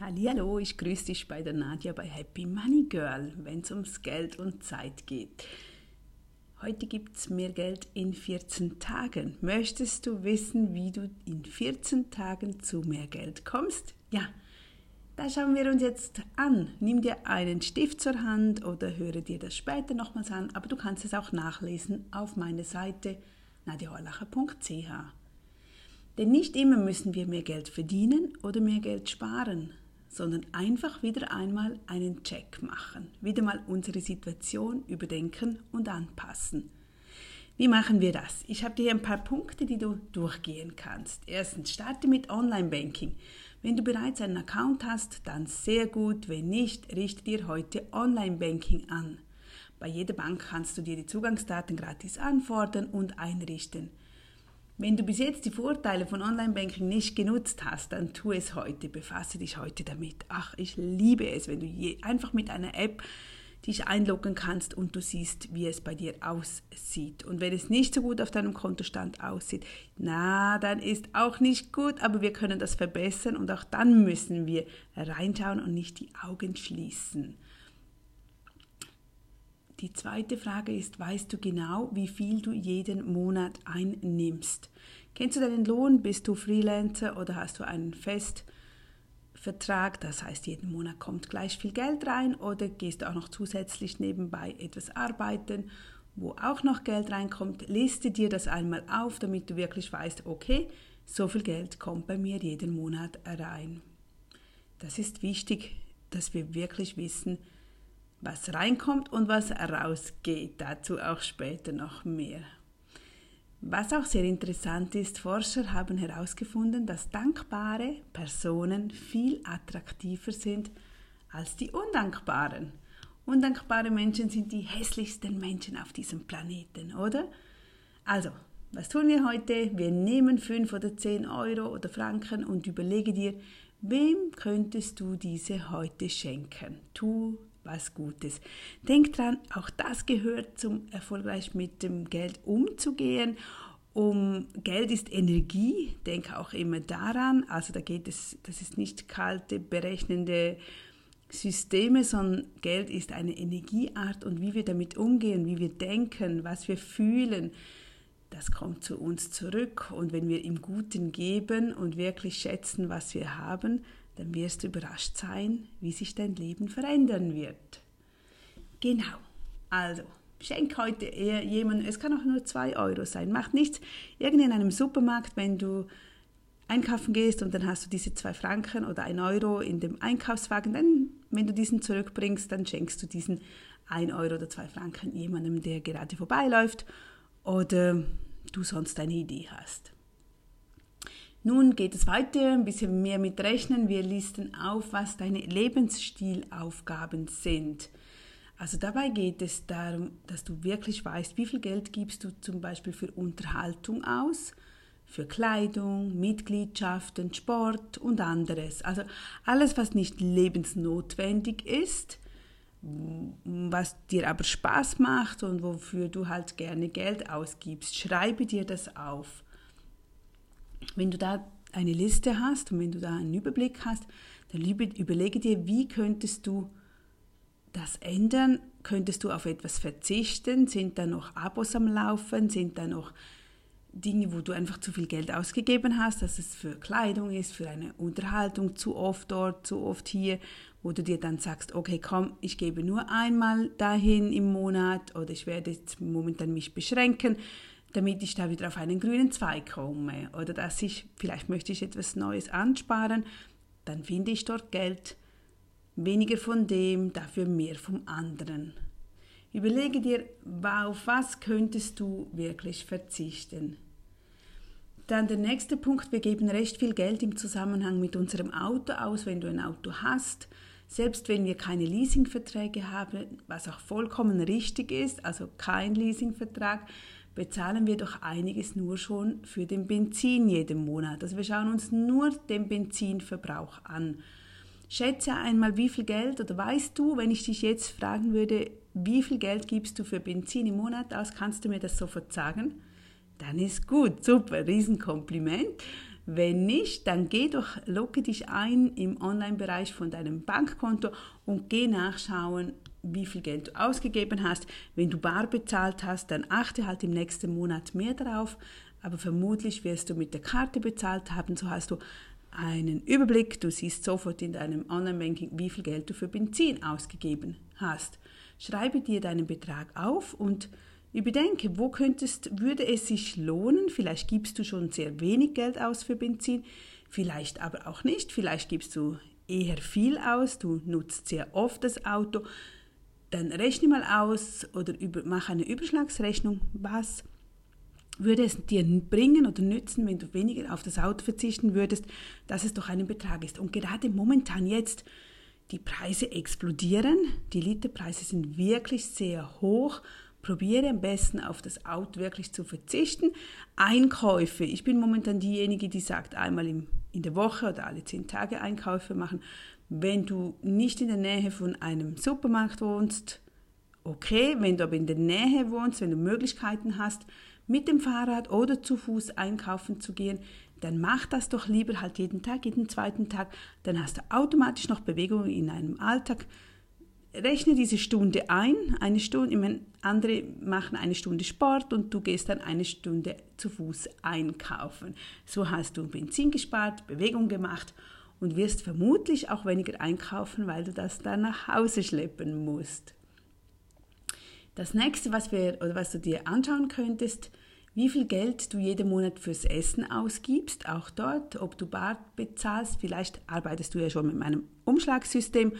Hallo, ich grüße dich bei der Nadja bei Happy Money Girl, wenn es ums Geld und Zeit geht. Heute gibt es mehr Geld in 14 Tagen. Möchtest du wissen, wie du in 14 Tagen zu mehr Geld kommst? Ja, da schauen wir uns jetzt an. Nimm dir einen Stift zur Hand oder höre dir das später nochmals an, aber du kannst es auch nachlesen auf meiner Seite nadjahorlacher.ch. Denn nicht immer müssen wir mehr Geld verdienen oder mehr Geld sparen sondern einfach wieder einmal einen Check machen, wieder mal unsere Situation überdenken und anpassen. Wie machen wir das? Ich habe dir ein paar Punkte, die du durchgehen kannst. Erstens, starte mit Online-Banking. Wenn du bereits einen Account hast, dann sehr gut. Wenn nicht, richte dir heute Online-Banking an. Bei jeder Bank kannst du dir die Zugangsdaten gratis anfordern und einrichten. Wenn du bis jetzt die Vorteile von Online-Banking nicht genutzt hast, dann tu es heute, befasse dich heute damit. Ach, ich liebe es, wenn du einfach mit einer App dich einloggen kannst und du siehst, wie es bei dir aussieht. Und wenn es nicht so gut auf deinem Kontostand aussieht, na, dann ist auch nicht gut, aber wir können das verbessern und auch dann müssen wir reinschauen und nicht die Augen schließen. Die zweite Frage ist, weißt du genau, wie viel du jeden Monat einnimmst? Kennst du deinen Lohn? Bist du Freelancer oder hast du einen Festvertrag? Das heißt, jeden Monat kommt gleich viel Geld rein oder gehst du auch noch zusätzlich nebenbei etwas arbeiten, wo auch noch Geld reinkommt? Liste dir das einmal auf, damit du wirklich weißt, okay, so viel Geld kommt bei mir jeden Monat rein. Das ist wichtig, dass wir wirklich wissen, was reinkommt und was rausgeht. Dazu auch später noch mehr. Was auch sehr interessant ist, Forscher haben herausgefunden, dass dankbare Personen viel attraktiver sind als die undankbaren. Undankbare Menschen sind die hässlichsten Menschen auf diesem Planeten, oder? Also, was tun wir heute? Wir nehmen 5 oder 10 Euro oder Franken und überlege dir, wem könntest du diese heute schenken? Tu was Gutes. Denk dran, auch das gehört zum erfolgreich mit dem Geld umzugehen. Um Geld ist Energie, denk auch immer daran. Also da geht es, das ist nicht kalte, berechnende Systeme, sondern Geld ist eine Energieart und wie wir damit umgehen, wie wir denken, was wir fühlen, das kommt zu uns zurück. Und wenn wir im Guten geben und wirklich schätzen, was wir haben, dann wirst du überrascht sein, wie sich dein Leben verändern wird. Genau. Also, schenk heute eher jemandem, es kann auch nur 2 Euro sein, macht nichts. Irgendwie in einem Supermarkt, wenn du einkaufen gehst und dann hast du diese 2 Franken oder 1 Euro in dem Einkaufswagen, dann, wenn du diesen zurückbringst, dann schenkst du diesen 1 Euro oder 2 Franken jemandem, der gerade vorbeiläuft oder du sonst eine Idee hast. Nun geht es weiter, ein bisschen mehr mit Rechnen. Wir listen auf, was deine Lebensstilaufgaben sind. Also dabei geht es darum, dass du wirklich weißt, wie viel Geld gibst du zum Beispiel für Unterhaltung aus, für Kleidung, Mitgliedschaften, Sport und anderes. Also alles, was nicht lebensnotwendig ist, was dir aber Spaß macht und wofür du halt gerne Geld ausgibst. Schreibe dir das auf. Wenn du da eine Liste hast und wenn du da einen Überblick hast, dann überlege dir, wie könntest du das ändern? Könntest du auf etwas verzichten? Sind da noch Abos am Laufen? Sind da noch Dinge, wo du einfach zu viel Geld ausgegeben hast, dass es für Kleidung ist, für eine Unterhaltung zu oft dort, zu oft hier, wo du dir dann sagst, okay, komm, ich gebe nur einmal dahin im Monat oder ich werde jetzt momentan mich beschränken damit ich da wieder auf einen grünen Zweig komme oder dass ich, vielleicht möchte ich etwas Neues ansparen, dann finde ich dort Geld, weniger von dem, dafür mehr vom anderen. Überlege dir, auf was könntest du wirklich verzichten. Dann der nächste Punkt, wir geben recht viel Geld im Zusammenhang mit unserem Auto aus, wenn du ein Auto hast. Selbst wenn wir keine Leasingverträge haben, was auch vollkommen richtig ist, also kein Leasingvertrag, bezahlen wir doch einiges nur schon für den Benzin jeden Monat. Also wir schauen uns nur den Benzinverbrauch an. Schätze einmal, wie viel Geld, oder weißt du, wenn ich dich jetzt fragen würde, wie viel Geld gibst du für Benzin im Monat aus, kannst du mir das sofort sagen? Dann ist gut, super, Riesenkompliment. Wenn nicht, dann geh doch, logge dich ein im Online-Bereich von deinem Bankkonto und geh nachschauen, wie viel Geld du ausgegeben hast. Wenn du bar bezahlt hast, dann achte halt im nächsten Monat mehr drauf. Aber vermutlich wirst du mit der Karte bezahlt haben, so hast du einen Überblick. Du siehst sofort in deinem Online-Banking, wie viel Geld du für Benzin ausgegeben hast. Schreibe dir deinen Betrag auf und überdenke, wo könntest, würde es sich lohnen? Vielleicht gibst du schon sehr wenig Geld aus für Benzin, vielleicht aber auch nicht. Vielleicht gibst du eher viel aus, du nutzt sehr oft das Auto. Dann rechne mal aus oder über, mach eine Überschlagsrechnung, was würde es dir bringen oder nützen, wenn du weniger auf das Auto verzichten würdest, dass es doch einen Betrag ist. Und gerade momentan jetzt, die Preise explodieren, die Literpreise sind wirklich sehr hoch. Probiere am besten auf das Auto wirklich zu verzichten. Einkäufe. Ich bin momentan diejenige, die sagt, einmal in der Woche oder alle zehn Tage Einkäufe machen. Wenn du nicht in der Nähe von einem Supermarkt wohnst, okay. Wenn du aber in der Nähe wohnst, wenn du Möglichkeiten hast, mit dem Fahrrad oder zu Fuß einkaufen zu gehen, dann mach das doch lieber halt jeden Tag, jeden zweiten Tag. Dann hast du automatisch noch Bewegung in einem Alltag. Rechne diese Stunde ein, eine Stunde, ich meine, andere machen eine Stunde Sport und du gehst dann eine Stunde zu Fuß einkaufen. So hast du Benzin gespart, Bewegung gemacht und wirst vermutlich auch weniger einkaufen, weil du das dann nach Hause schleppen musst. Das nächste, was, wir, oder was du dir anschauen könntest, wie viel Geld du jeden Monat fürs Essen ausgibst, auch dort, ob du bar bezahlst. Vielleicht arbeitest du ja schon mit meinem Umschlagssystem,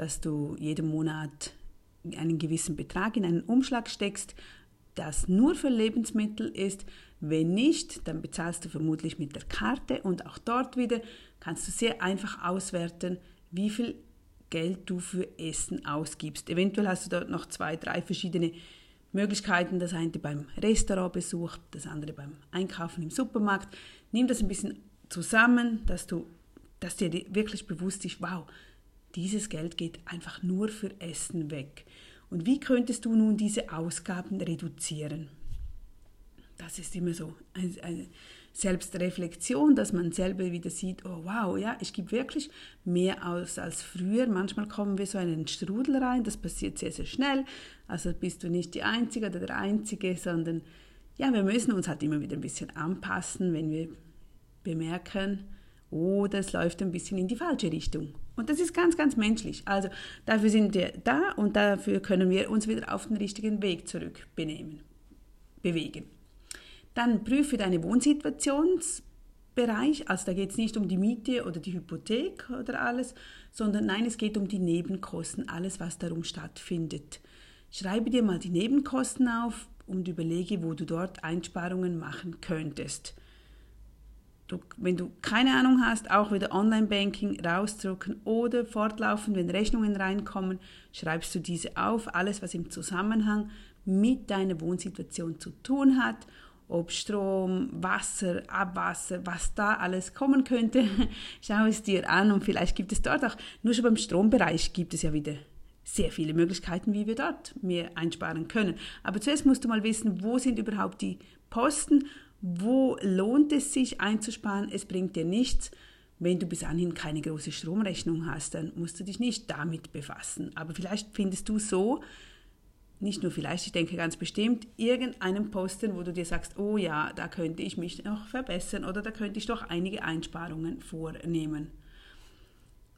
dass du jeden Monat einen gewissen Betrag in einen Umschlag steckst, das nur für Lebensmittel ist. Wenn nicht, dann bezahlst du vermutlich mit der Karte und auch dort wieder kannst du sehr einfach auswerten, wie viel Geld du für Essen ausgibst. Eventuell hast du dort noch zwei, drei verschiedene Möglichkeiten. Das eine beim Restaurantbesuch, das andere beim Einkaufen im Supermarkt. Nimm das ein bisschen zusammen, dass, du, dass dir wirklich bewusst ist, wow, dieses Geld geht einfach nur für Essen weg. Und wie könntest du nun diese Ausgaben reduzieren? Das ist immer so eine, Selbstreflexion, dass man selber wieder sieht, oh wow, ja, ich gebe wirklich mehr aus als früher. Manchmal kommen wir so in einen Strudel rein, das passiert sehr, sehr schnell. Also bist du nicht die Einzige oder der Einzige, sondern ja, wir müssen uns halt immer wieder ein bisschen anpassen, wenn wir bemerken, oh, das läuft ein bisschen in die falsche Richtung. Und das ist ganz, ganz menschlich. Also dafür sind wir da und dafür können wir uns wieder auf den richtigen Weg zurück benehmen, bewegen. Dann prüfe deine Wohnsituationsbereich. Also da geht es nicht um die Miete oder die Hypothek oder alles, sondern nein, es geht um die Nebenkosten, alles, was darum stattfindet. Schreibe dir mal die Nebenkosten auf und überlege, wo du dort Einsparungen machen könntest. Du, wenn du keine Ahnung hast, auch wieder Online-Banking rausdrucken oder fortlaufend, wenn Rechnungen reinkommen, schreibst du diese auf, alles, was im Zusammenhang mit deiner Wohnsituation zu tun hat ob Strom, Wasser, Abwasser, was da alles kommen könnte. Schau es dir an und vielleicht gibt es dort auch, nur schon beim Strombereich gibt es ja wieder sehr viele Möglichkeiten, wie wir dort mehr einsparen können. Aber zuerst musst du mal wissen, wo sind überhaupt die Posten, wo lohnt es sich einzusparen, es bringt dir nichts. Wenn du bis anhin keine große Stromrechnung hast, dann musst du dich nicht damit befassen. Aber vielleicht findest du so nicht nur vielleicht, ich denke ganz bestimmt, irgendeinen Posten, wo du dir sagst, oh ja, da könnte ich mich noch verbessern oder da könnte ich doch einige Einsparungen vornehmen.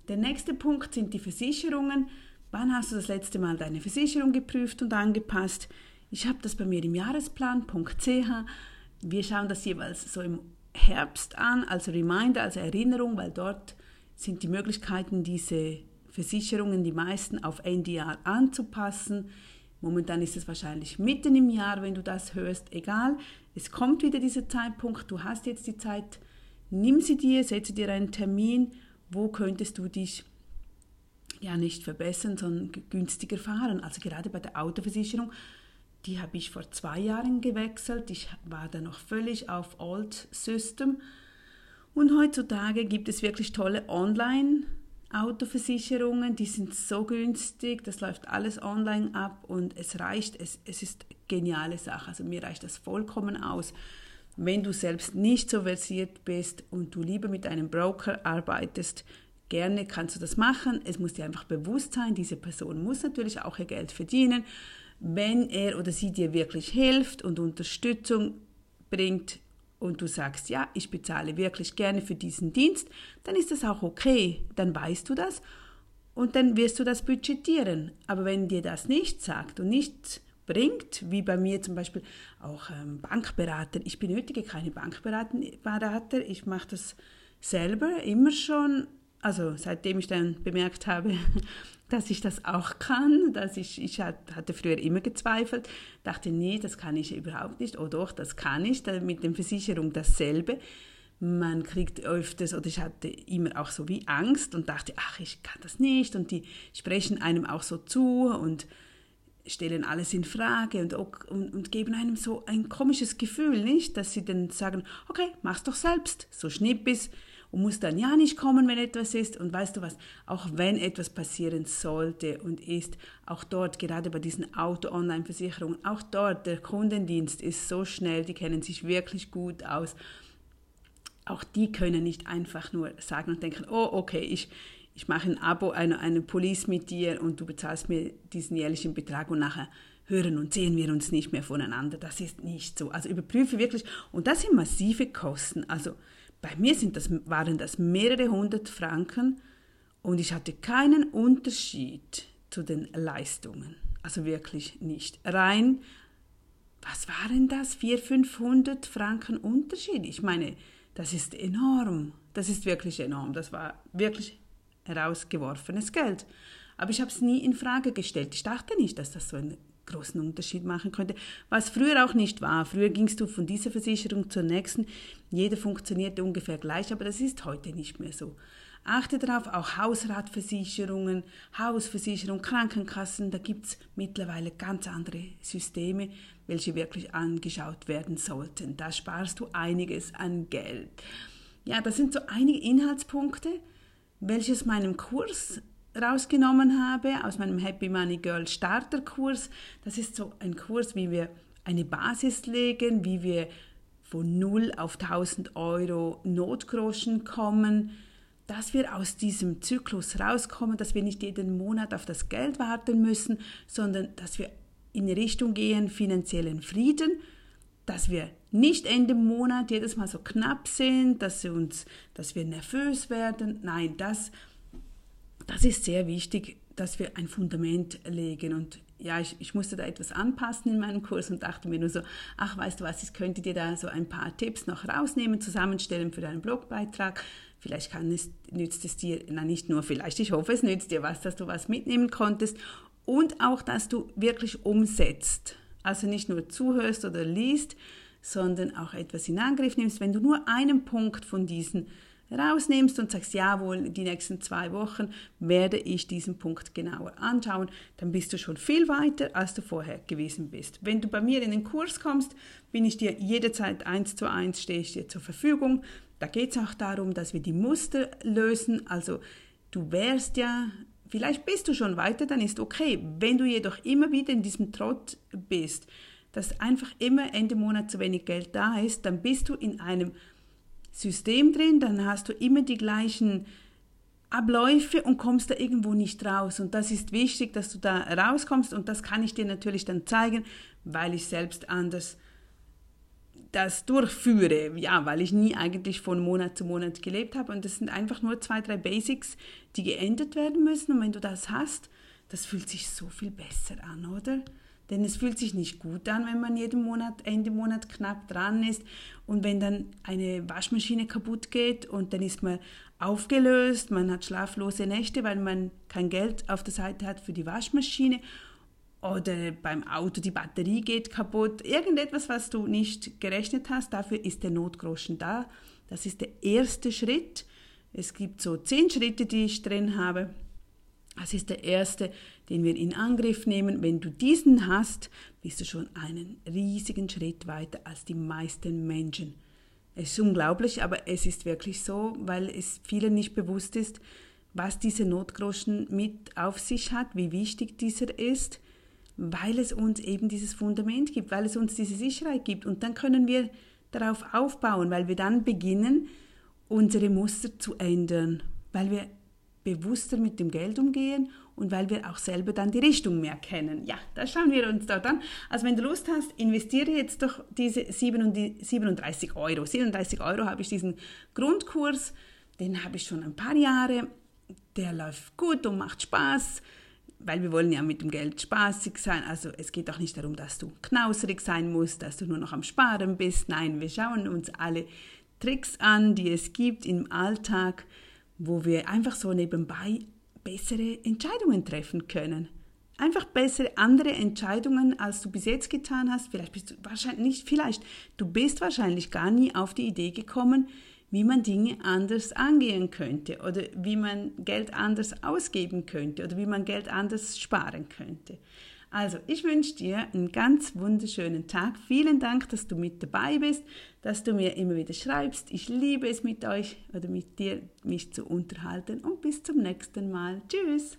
Der nächste Punkt sind die Versicherungen. Wann hast du das letzte Mal deine Versicherung geprüft und angepasst? Ich habe das bei mir im Jahresplan.ch. Wir schauen das jeweils so im Herbst an, als Reminder, als Erinnerung, weil dort sind die Möglichkeiten, diese Versicherungen, die meisten auf Jahr anzupassen. Momentan ist es wahrscheinlich mitten im Jahr, wenn du das hörst, egal. Es kommt wieder dieser Zeitpunkt, du hast jetzt die Zeit, nimm sie dir, setze dir einen Termin, wo könntest du dich ja nicht verbessern, sondern günstiger fahren. Also gerade bei der Autoversicherung, die habe ich vor zwei Jahren gewechselt. Ich war da noch völlig auf Old System. Und heutzutage gibt es wirklich tolle Online- Autoversicherungen, die sind so günstig, das läuft alles online ab und es reicht, es, es ist geniale Sache. Also mir reicht das vollkommen aus. wenn du selbst nicht so versiert bist und du lieber mit einem Broker arbeitest, gerne kannst du das machen. Es muss dir einfach bewusst sein, diese Person muss natürlich auch ihr Geld verdienen. Wenn er oder sie dir wirklich hilft und Unterstützung bringt und du sagst, ja, ich bezahle wirklich gerne für diesen Dienst, dann ist das auch okay. Dann weißt du das und dann wirst du das budgetieren. Aber wenn dir das nicht sagt und nicht bringt, wie bei mir zum Beispiel auch ähm, Bankberater. Ich benötige keine Bankberater, ich mache das selber immer schon, also seitdem ich dann bemerkt habe, dass ich das auch kann, dass ich, ich hatte früher immer gezweifelt, dachte, nee, das kann ich überhaupt nicht, oh doch, das kann ich, mit der Versicherung dasselbe. Man kriegt öfters, oder ich hatte immer auch so wie Angst und dachte, ach, ich kann das nicht. Und die sprechen einem auch so zu und stellen alles in Frage und, und, und, geben einem so ein komisches Gefühl, nicht? Dass sie dann sagen, okay, mach's doch selbst, so schnippis und muss dann ja nicht kommen, wenn etwas ist. Und weißt du was, auch wenn etwas passieren sollte und ist, auch dort, gerade bei diesen Auto-Online-Versicherungen, auch dort, der Kundendienst ist so schnell, die kennen sich wirklich gut aus. Auch die können nicht einfach nur sagen und denken, oh, okay, ich, ich mache ein Abo, eine, eine Police mit dir und du bezahlst mir diesen jährlichen Betrag und nachher hören und sehen wir uns nicht mehr voneinander. Das ist nicht so. Also überprüfe wirklich. Und das sind massive Kosten. Also bei mir sind das, waren das mehrere hundert Franken und ich hatte keinen Unterschied zu den Leistungen. Also wirklich nicht. Rein, was waren das? 400, 500 Franken Unterschied. Ich meine, das ist enorm. Das ist wirklich enorm. Das war wirklich herausgeworfenes Geld. Aber ich habe es nie in Frage gestellt. Ich dachte nicht, dass das so einen großen Unterschied machen könnte, was früher auch nicht war. Früher gingst du von dieser Versicherung zur nächsten. Jede funktionierte ungefähr gleich, aber das ist heute nicht mehr so. Achte darauf, auch Hausratversicherungen, Hausversicherung, Krankenkassen, da gibt es mittlerweile ganz andere Systeme, welche wirklich angeschaut werden sollten. Da sparst du einiges an Geld. Ja, das sind so einige Inhaltspunkte, welches meinem Kurs rausgenommen habe, aus meinem Happy Money Girl Starterkurs. Das ist so ein Kurs, wie wir eine Basis legen, wie wir von 0 auf 1000 Euro Notgroschen kommen, dass wir aus diesem Zyklus rauskommen, dass wir nicht jeden Monat auf das Geld warten müssen, sondern dass wir in die Richtung gehen, finanziellen Frieden, dass wir nicht Ende Monat jedes Mal so knapp sind, dass, wir uns, dass wir nervös werden. Nein, das, das ist sehr wichtig, dass wir ein Fundament legen. Und ja, ich, ich musste da etwas anpassen in meinem Kurs und dachte mir nur so, ach, weißt du was, ich könnte dir da so ein paar Tipps noch rausnehmen, zusammenstellen für deinen Blogbeitrag. Vielleicht kann es, nützt es dir, na nicht nur vielleicht, ich hoffe, es nützt dir was, dass du was mitnehmen konntest und auch, dass du wirklich umsetzt. Also nicht nur zuhörst oder liest, sondern auch etwas in Angriff nimmst. Wenn du nur einen Punkt von diesen rausnimmst und sagst, jawohl, die nächsten zwei Wochen werde ich diesen Punkt genauer anschauen, dann bist du schon viel weiter, als du vorher gewesen bist. Wenn du bei mir in den Kurs kommst, bin ich dir jederzeit eins zu eins, stehe ich dir zur Verfügung. Da geht es auch darum, dass wir die Muster lösen. Also du wärst ja, vielleicht bist du schon weiter, dann ist okay. Wenn du jedoch immer wieder in diesem Trott bist, dass einfach immer Ende Monat zu wenig Geld da ist, dann bist du in einem System drin, dann hast du immer die gleichen Abläufe und kommst da irgendwo nicht raus. Und das ist wichtig, dass du da rauskommst und das kann ich dir natürlich dann zeigen, weil ich selbst anders das durchführe, ja, weil ich nie eigentlich von Monat zu Monat gelebt habe und das sind einfach nur zwei, drei Basics, die geändert werden müssen und wenn du das hast, das fühlt sich so viel besser an, oder? Denn es fühlt sich nicht gut an, wenn man jeden Monat, Ende Monat knapp dran ist. Und wenn dann eine Waschmaschine kaputt geht und dann ist man aufgelöst, man hat schlaflose Nächte, weil man kein Geld auf der Seite hat für die Waschmaschine. Oder beim Auto die Batterie geht kaputt. Irgendetwas, was du nicht gerechnet hast, dafür ist der Notgroschen da. Das ist der erste Schritt. Es gibt so zehn Schritte, die ich drin habe. Das ist der erste, den wir in Angriff nehmen. Wenn du diesen hast, bist du schon einen riesigen Schritt weiter als die meisten Menschen. Es ist unglaublich, aber es ist wirklich so, weil es vielen nicht bewusst ist, was dieser Notgroschen mit auf sich hat, wie wichtig dieser ist, weil es uns eben dieses Fundament gibt, weil es uns diese Sicherheit gibt. Und dann können wir darauf aufbauen, weil wir dann beginnen, unsere Muster zu ändern, weil wir bewusster mit dem Geld umgehen und weil wir auch selber dann die Richtung mehr kennen. Ja, da schauen wir uns dort an. Also wenn du Lust hast, investiere jetzt doch diese 37 Euro. 37 Euro habe ich diesen Grundkurs, den habe ich schon ein paar Jahre. Der läuft gut und macht Spaß, weil wir wollen ja mit dem Geld spaßig sein. Also es geht auch nicht darum, dass du knauserig sein musst, dass du nur noch am Sparen bist. Nein, wir schauen uns alle Tricks an, die es gibt im Alltag, wo wir einfach so nebenbei bessere Entscheidungen treffen können. Einfach bessere andere Entscheidungen, als du bis jetzt getan hast. Vielleicht bist du wahrscheinlich nicht, vielleicht, du bist wahrscheinlich gar nie auf die Idee gekommen, wie man Dinge anders angehen könnte oder wie man Geld anders ausgeben könnte oder wie man Geld anders sparen könnte. Also, ich wünsche dir einen ganz wunderschönen Tag. Vielen Dank, dass du mit dabei bist, dass du mir immer wieder schreibst. Ich liebe es mit euch oder mit dir, mich zu unterhalten und bis zum nächsten Mal. Tschüss!